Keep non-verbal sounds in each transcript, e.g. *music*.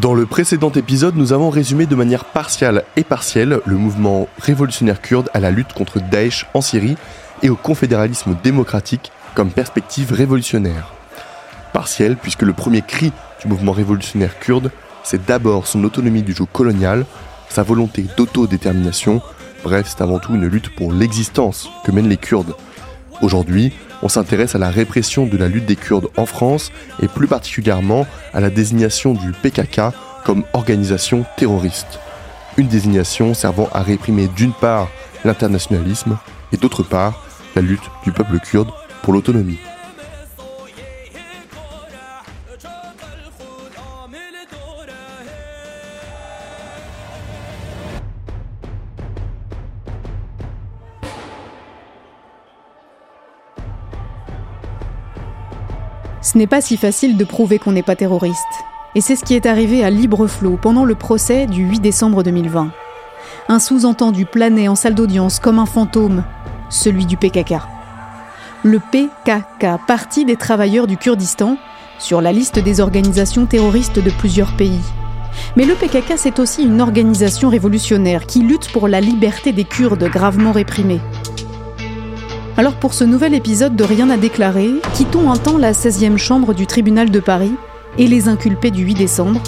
Dans le précédent épisode, nous avons résumé de manière partiale et partielle le mouvement révolutionnaire kurde à la lutte contre Daesh en Syrie et au confédéralisme démocratique comme perspective révolutionnaire. Partielle puisque le premier cri du mouvement révolutionnaire kurde, c'est d'abord son autonomie du joug colonial, sa volonté d'autodétermination, bref, c'est avant tout une lutte pour l'existence que mènent les Kurdes. Aujourd'hui, on s'intéresse à la répression de la lutte des Kurdes en France et plus particulièrement à la désignation du PKK comme organisation terroriste. Une désignation servant à réprimer d'une part l'internationalisme et d'autre part la lutte du peuple kurde pour l'autonomie. Ce n'est pas si facile de prouver qu'on n'est pas terroriste. Et c'est ce qui est arrivé à Libreflot pendant le procès du 8 décembre 2020. Un sous-entendu planait en salle d'audience comme un fantôme, celui du PKK. Le PKK, Parti des travailleurs du Kurdistan, sur la liste des organisations terroristes de plusieurs pays. Mais le PKK, c'est aussi une organisation révolutionnaire qui lutte pour la liberté des Kurdes gravement réprimés. Alors pour ce nouvel épisode de Rien à déclarer, quittons un temps la 16e chambre du tribunal de Paris et les inculpés du 8 décembre,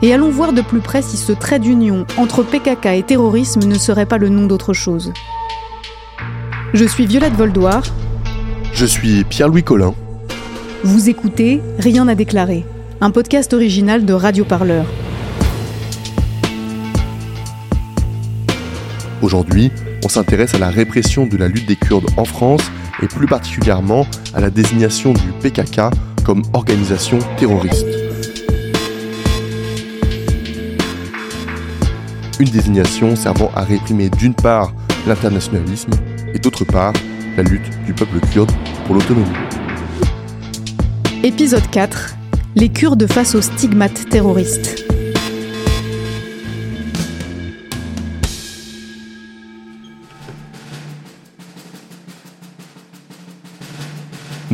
et allons voir de plus près si ce trait d'union entre PKK et terrorisme ne serait pas le nom d'autre chose. Je suis Violette Voldoir. Je suis Pierre-Louis Collin. Vous écoutez Rien à déclarer, un podcast original de Radio Parleur. Aujourd'hui, on s'intéresse à la répression de la lutte des Kurdes en France et plus particulièrement à la désignation du PKK comme organisation terroriste. Une désignation servant à réprimer d'une part l'internationalisme et d'autre part la lutte du peuple kurde pour l'autonomie. Épisode 4 Les Kurdes face aux stigmates terroristes.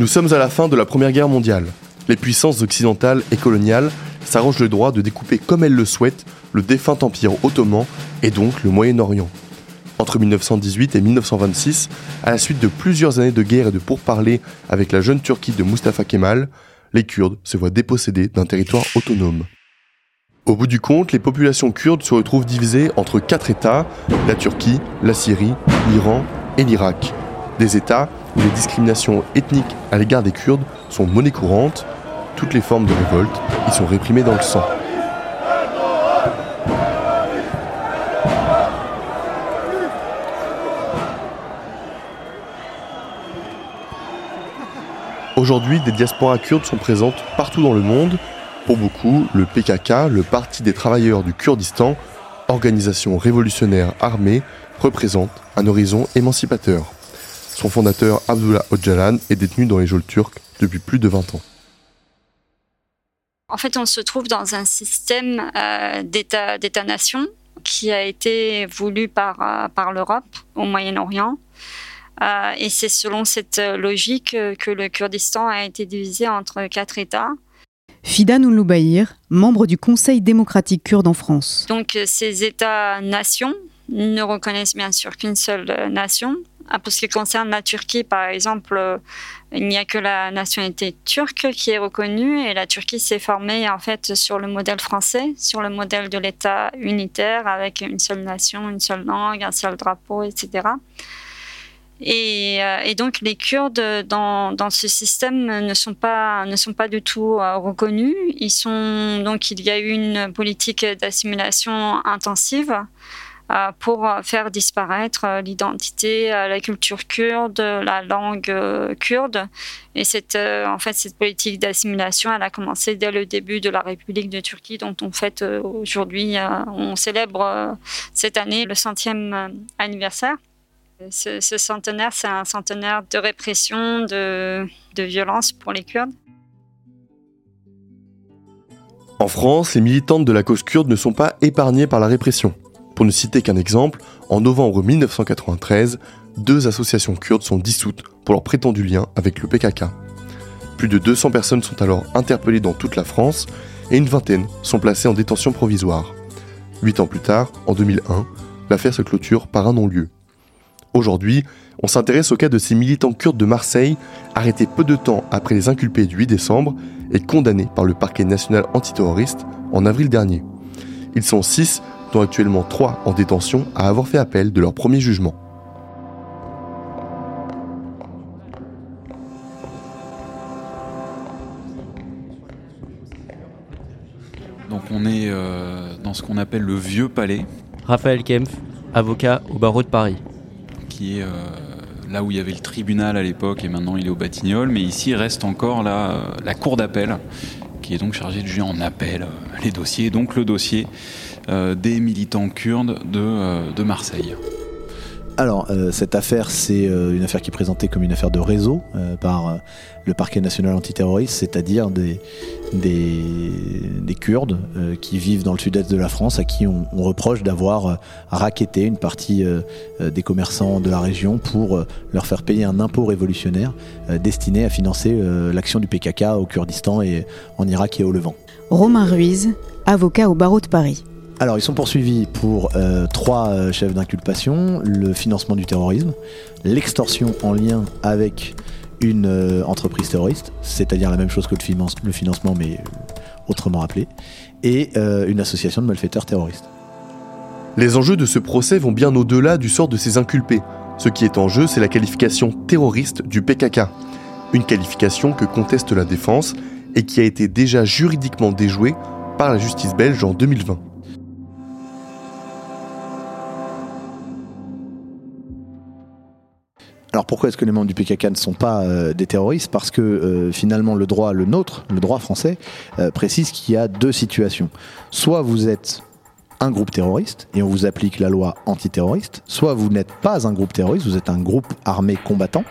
Nous sommes à la fin de la Première Guerre mondiale. Les puissances occidentales et coloniales s'arrangent le droit de découper comme elles le souhaitent le défunt empire ottoman et donc le Moyen-Orient. Entre 1918 et 1926, à la suite de plusieurs années de guerre et de pourparlers avec la jeune Turquie de Mustafa Kemal, les Kurdes se voient dépossédés d'un territoire autonome. Au bout du compte, les populations kurdes se retrouvent divisées entre quatre États, la Turquie, la Syrie, l'Iran et l'Irak. Des États les discriminations ethniques à l'égard des Kurdes sont monnaie courante, toutes les formes de révolte y sont réprimées dans le sang. Aujourd'hui, des diasporas kurdes sont présentes partout dans le monde. Pour beaucoup, le PKK, le Parti des travailleurs du Kurdistan, organisation révolutionnaire armée, représente un horizon émancipateur. Son fondateur, Abdullah Öcalan, est détenu dans les geôles turques depuis plus de 20 ans. En fait, on se trouve dans un système euh, d'État-nation qui a été voulu par, euh, par l'Europe au Moyen-Orient. Euh, et c'est selon cette logique que le Kurdistan a été divisé entre quatre États. Fidan Ouloubaïr, membre du Conseil démocratique kurde en France. Donc ces États-nations ne reconnaissent bien sûr qu'une seule nation, pour ce qui concerne la Turquie, par exemple, euh, il n'y a que la nationalité turque qui est reconnue et la Turquie s'est formée en fait sur le modèle français, sur le modèle de l'État unitaire avec une seule nation, une seule langue, un seul drapeau, etc. Euh, et, donc les Kurdes dans, ce système ne sont pas ne sont pas du tout euh, reconnus. Donc il y a eu une politique d'assimilation intensive. Euh, pour faire disparaître euh, l'identité, euh, la culture kurde, la langue kurde. Et cette, en fait, cette politique d'assimilation, elle a commencé dès le début de la République de Turquie, dont on fête aujourd'hui, on célèbre cette année le centième anniversaire. Ce, centenaire, c'est un centenaire de répression, de, de violence pour les Kurdes. En France, les militantes de la cause kurde ne sont pas épargnées par la répression. Pour ne citer qu'un exemple, en novembre 1993, deux associations kurdes sont dissoutes pour leur prétendu lien avec le PKK. Plus de 200 personnes sont alors interpellées dans toute la France et une vingtaine sont placés en détention provisoire. Huit ans plus tard, en 2001, l'affaire se clôture par un non-lieu. Aujourd'hui, on s'intéresse au cas de ces militants kurdes de Marseille, arrêtés peu de temps après les inculpés du 8 décembre et condamnés par le parquet national antiterroriste en avril dernier. Ils sont six, dont actuellement trois en détention, à avoir fait appel de leur premier jugement. Donc on est euh, dans ce qu'on appelle le vieux palais. Raphaël Kempf, avocat au barreau de Paris. Qui est euh, là où il y avait le tribunal à l'époque et maintenant il est au Batignolles. Mais ici reste encore la, euh, la cour d'appel qui est donc chargée de juger en appel les dossiers. Donc le dossier des militants kurdes de, de Marseille. Alors, euh, cette affaire, c'est euh, une affaire qui est présentée comme une affaire de réseau euh, par le parquet national antiterroriste, c'est-à-dire des, des, Kurdes qui vivent dans le sud-est de la France, à qui on, reproche d'avoir raquetté une partie des commerçants de la région pour leur faire payer un impôt révolutionnaire destiné à financer l'action du PKK au Kurdistan et en Irak et au Levant. Romain Ruiz, avocat au barreau de Paris. Alors, ils sont poursuivis pour euh, trois euh, chefs d'inculpation le financement du terrorisme, l'extorsion en lien avec une euh, entreprise terroriste, c'est-à-dire la même chose que le, financement, mais autrement appelé, et une association de malfaiteurs terroristes. Les enjeux de ce procès vont bien au-delà du sort de ces inculpés. Ce qui est en jeu, c'est la qualification terroriste du PKK. Une qualification que conteste la défense et qui a été déjà juridiquement déjouée par la justice belge en 2020. Alors pourquoi est-ce que les membres du PKK ne sont pas euh, des terroristes? Parce que euh, finalement le droit, le nôtre, le droit français, euh, précise qu'il y a deux situations. Soit vous êtes un groupe terroriste et on vous applique la loi antiterroriste, soit vous n'êtes pas un groupe terroriste, vous êtes un groupe armé combattant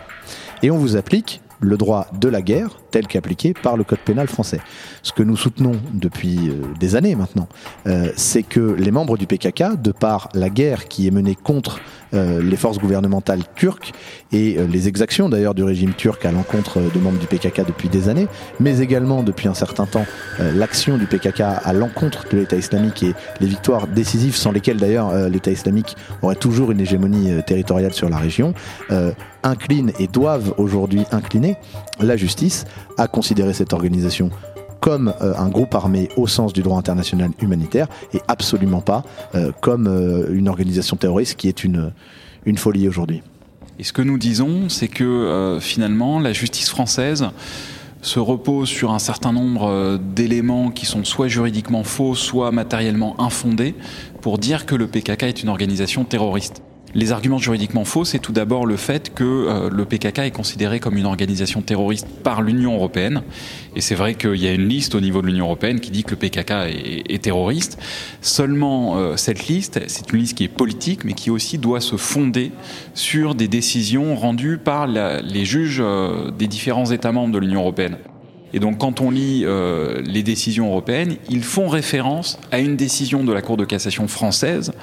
et on vous applique le droit de la guerre tel qu'appliqué par le code pénal français. Ce que nous soutenons depuis euh, des années maintenant, euh, c'est que les membres du PKK, de par la guerre qui est menée contre euh, les forces gouvernementales turques et les exactions d'ailleurs du régime turc à l'encontre de membres du PKK depuis des années, mais également depuis un certain temps l'action du PKK à l'encontre de l'État islamique et les victoires décisives sans lesquelles d'ailleurs l'État islamique aurait toujours une hégémonie territoriale sur la région, inclinent et doivent aujourd'hui incliner la justice à considérer cette organisation comme euh, un groupe armé au sens du droit international humanitaire et absolument pas euh, comme euh, une organisation terroriste qui est une, une folie aujourd'hui. Et ce que nous disons, c'est que finalement, la justice française se repose sur un certain nombre d'éléments qui sont soit juridiquement faux, soit matériellement infondés, pour dire que le PKK est une organisation terroriste. Les arguments juridiquement faux, c'est tout d'abord le fait que euh, le PKK est considéré comme une organisation terroriste par l'Union européenne. Et c'est vrai qu'il y a une liste au niveau de l'Union européenne qui dit que le PKK est, terroriste. Seulement, euh, cette liste, c'est une liste qui est politique, mais qui aussi doit se fonder sur des décisions rendues par les juges euh, des différents États membres de l'Union européenne. Et donc quand on lit euh, les décisions européennes, ils font référence à une décision de la Cour de cassation française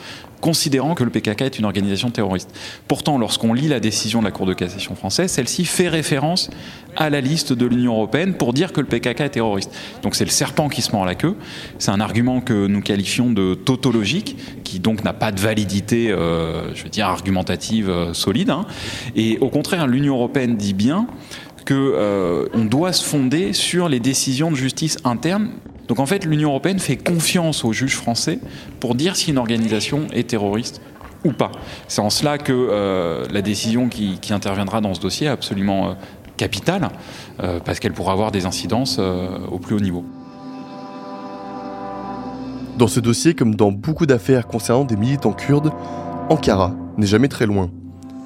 considérant que le PKK est une organisation terroriste. Pourtant, lorsqu'on lit la décision de la Cour de cassation française, celle-ci fait référence à la liste de l'Union européenne pour dire que le PKK est terroriste. Donc c'est le serpent qui se mord la queue. C'est un argument que nous qualifions de tautologique, qui donc n'a pas de validité, euh, je veux dire, argumentative euh, solide. Hein. Et au contraire, l'Union européenne dit bien qu'on euh, doit se fonder sur les décisions de justice interne. Donc en fait, l'Union européenne fait confiance aux juges français pour dire si une organisation est terroriste ou pas. C'est en cela que euh, la décision qui, interviendra dans ce dossier est absolument euh, capitale, parce qu'elle pourra avoir des incidences au plus haut niveau. Dans ce dossier, comme dans beaucoup d'affaires concernant des militants kurdes, Ankara n'est jamais très loin.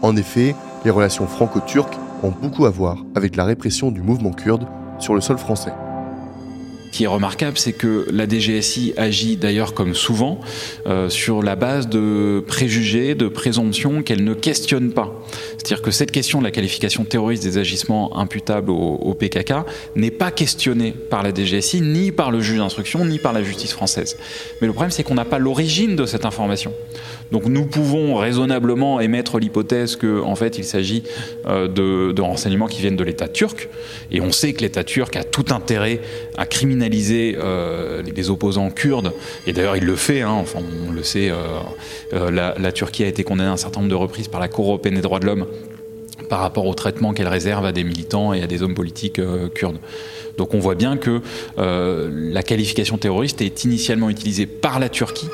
En effet, les relations franco-turques ont beaucoup à voir avec la répression du mouvement kurde sur le sol français. Ce qui est remarquable, c'est que la DGSI agit d'ailleurs comme souvent euh, sur la base de préjugés, de présomptions qu'elle ne questionne pas. C'est-à-dire que cette question de la qualification terroriste des agissements imputables au, PKK n'est pas questionnée par la DGSI, ni par le juge d'instruction, ni par la justice française. Mais le problème, c'est qu'on n'a pas l'origine de cette information. Donc nous pouvons raisonnablement émettre l'hypothèse qu'en en fait il s'agit euh, de, renseignements qui viennent de l'État turc, et on sait que l'État turc a tout intérêt à criminaliser euh, les opposants kurdes, et d'ailleurs il le fait, hein, enfin on le sait, euh, la, la, Turquie a été condamnée un certain nombre de reprises par la Cour européenne des droits de l'homme par rapport au traitement qu'elle réserve à des militants et à des hommes politiques kurdes. Donc on voit bien que la qualification terroriste est initialement utilisée par la Turquie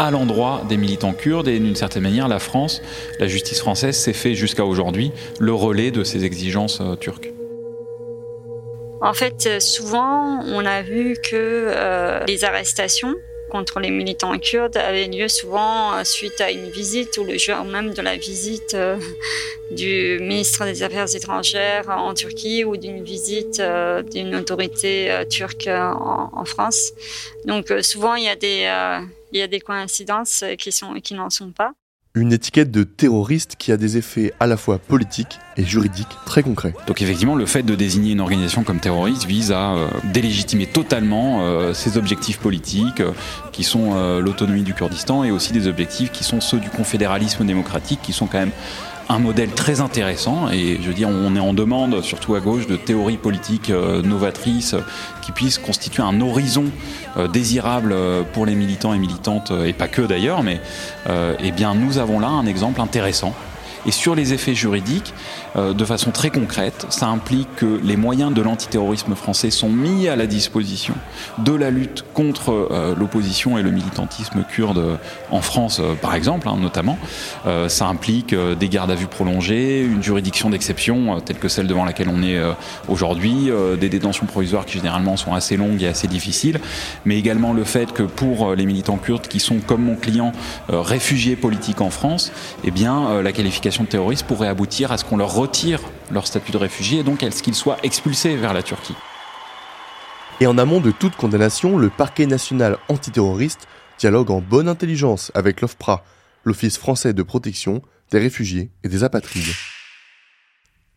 à l'endroit des militants kurdes et d'une certaine manière la France, la justice française s'est fait jusqu'à aujourd'hui le relais de ces exigences euh, turques. En fait, euh, souvent, on a vu que euh, les arrestations contre les militants kurdes avaient lieu souvent suite à une visite ou le jour même de la visite *laughs* du ministre des Affaires étrangères en Turquie ou d'une visite d'une autorité turque en, France. Donc souvent, il y a des il y a des coïncidences qui, sont, qui n'en sont pas. Une étiquette de terroriste qui a des effets à la fois politiques et juridiques très concrets. Donc effectivement, le fait de désigner une organisation comme terroriste vise à euh, délégitimer totalement euh, ses objectifs politiques, euh, qui sont l'autonomie du Kurdistan, et aussi des objectifs qui sont ceux du confédéralisme démocratique, qui sont quand même un modèle très intéressant et je veux dire on est en demande surtout à gauche de théories politiques euh, novatrices qui puissent constituer un horizon euh, désirable euh, pour les militants et militantes et pas que d'ailleurs mais eh bien nous avons là un exemple intéressant et sur les effets juridiques, euh, de façon très concrète, ça implique que les moyens de l'antiterrorisme français sont mis à la disposition de la lutte contre euh, l'opposition et le militantisme kurde en France, euh, par exemple, hein, notamment. ça implique des gardes à vue prolongées, une juridiction d'exception telle que celle devant laquelle on est aujourd'hui, des détentions provisoires qui généralement sont assez longues et assez difficiles, mais également le fait que pour les militants kurdes qui sont, comme mon client, réfugiés politiques en France, eh bien, la qualification de terroriste pourrait aboutir à ce qu'on leur retire leur statut de réfugié et donc à ce qu'ils soient expulsés vers la Turquie. Et en amont de toute condamnation, le parquet national antiterroriste dialogue en bonne intelligence avec l'OFPRA, l'Office français de protection des réfugiés et des apatrides.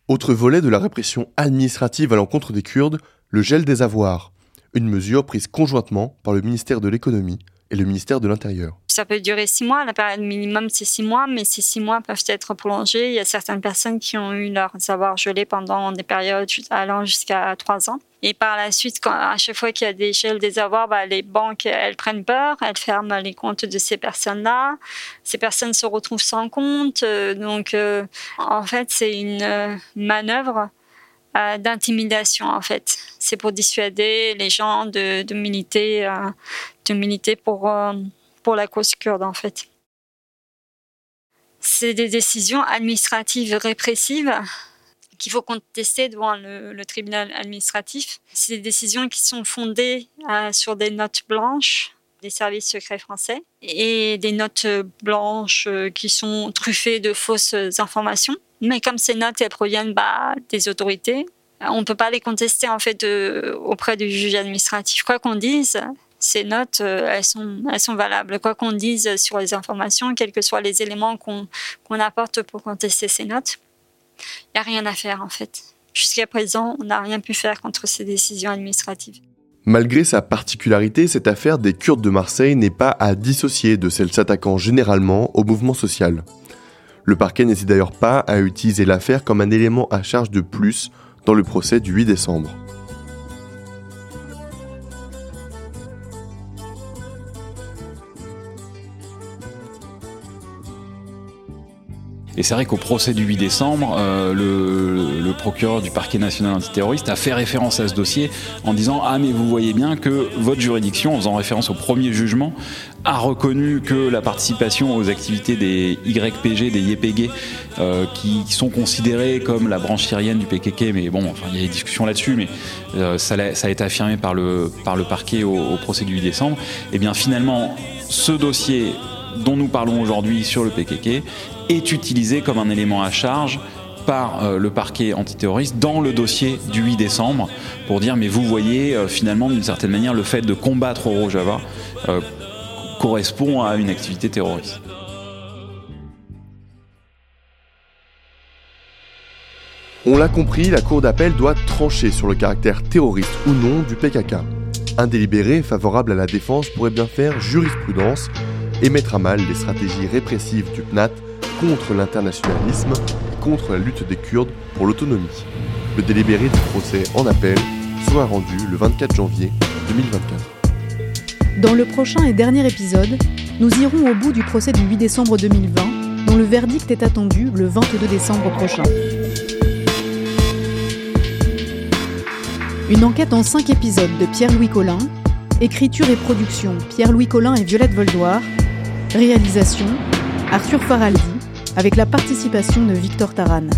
Autre volet de la répression administrative à l'encontre des Kurdes, le gel des avoirs, une mesure prise conjointement par le ministère de l'économie le ministère de l'Intérieur. Ça peut durer six mois, la période minimum c'est six mois, mais ces six mois peuvent être prolongés. Il y a certaines personnes qui ont eu leur savoir gelé pendant des périodes allant jusqu'à trois ans. Et par la suite, à chaque fois qu'il y a des gels des avoirs, bah, les banques, elles prennent peur, elles ferment les comptes de ces personnes-là. Ces personnes se retrouvent sans compte. Euh, donc, euh, en fait, c'est une euh, manœuvre euh, d'intimidation en fait. C'est pour dissuader les gens de, de militer, euh, de militer pour, euh, pour la cause kurde en fait. C'est des décisions administratives répressives qu'il faut contester devant le, le tribunal administratif. C'est des décisions qui sont fondées sur des notes blanches des services secrets français et des notes blanches qui sont truffées de fausses informations. Mais comme ces notes elles proviennent bah, des autorités, on ne peut pas les contester en fait auprès du juge administratif. Quoi qu'on dise, ces notes, euh, elles, sont, elles sont valables. Quoi qu'on dise sur les informations, quels que soient les éléments qu'on apporte pour contester ces notes, il n'y a rien à faire en fait. Jusqu'à présent, on n'a rien pu faire contre ces décisions administratives. Malgré sa particularité, cette affaire des Kurdes de Marseille n'est pas à dissocier de celle s'attaquant généralement au mouvement social. Le parquet n'hésite d'ailleurs pas à utiliser l'affaire comme un élément à charge de plus dans le procès du 8 décembre. Et c'est vrai qu'au procès du 8 décembre, euh, le, procureur du parquet national antiterroriste a fait référence à ce dossier en disant Ah, mais vous voyez bien que votre juridiction, en faisant référence au premier jugement, a reconnu que la participation aux activités des YPG, des YPG, euh, qui, sont considérés comme la branche syrienne du PKK, mais bon, enfin, il y a des discussions là-dessus, mais euh, ça, a, été affirmé par le, par le parquet au, au procès du 8 décembre. Et eh bien finalement, ce dossier dont nous parlons aujourd'hui sur le PKK est utilisé comme un élément à charge par euh, le parquet antiterroriste dans le dossier du 8 décembre pour dire mais vous voyez euh, finalement d'une certaine manière le fait de combattre au Rojava euh, correspond à une activité terroriste. On l'a compris, la Cour d'appel doit trancher sur le caractère terroriste ou non du PKK. Un délibéré favorable à la défense pourrait bien faire jurisprudence et mettre à mal les stratégies répressives du PNAT contre l'internationalisme et contre la lutte des Kurdes pour l'autonomie. Le délibéré du procès en appel sera rendu le 24 janvier 2024. Dans le prochain et dernier épisode, nous irons au bout du procès du 8 décembre 2020, dont le verdict est attendu le 22 décembre prochain. Une enquête en 5 épisodes de Pierre-Louis Collin, écriture et production Pierre-Louis Collin et Violette Voldoir, réalisation Arthur Faraldi, avec la participation de Victor Taran.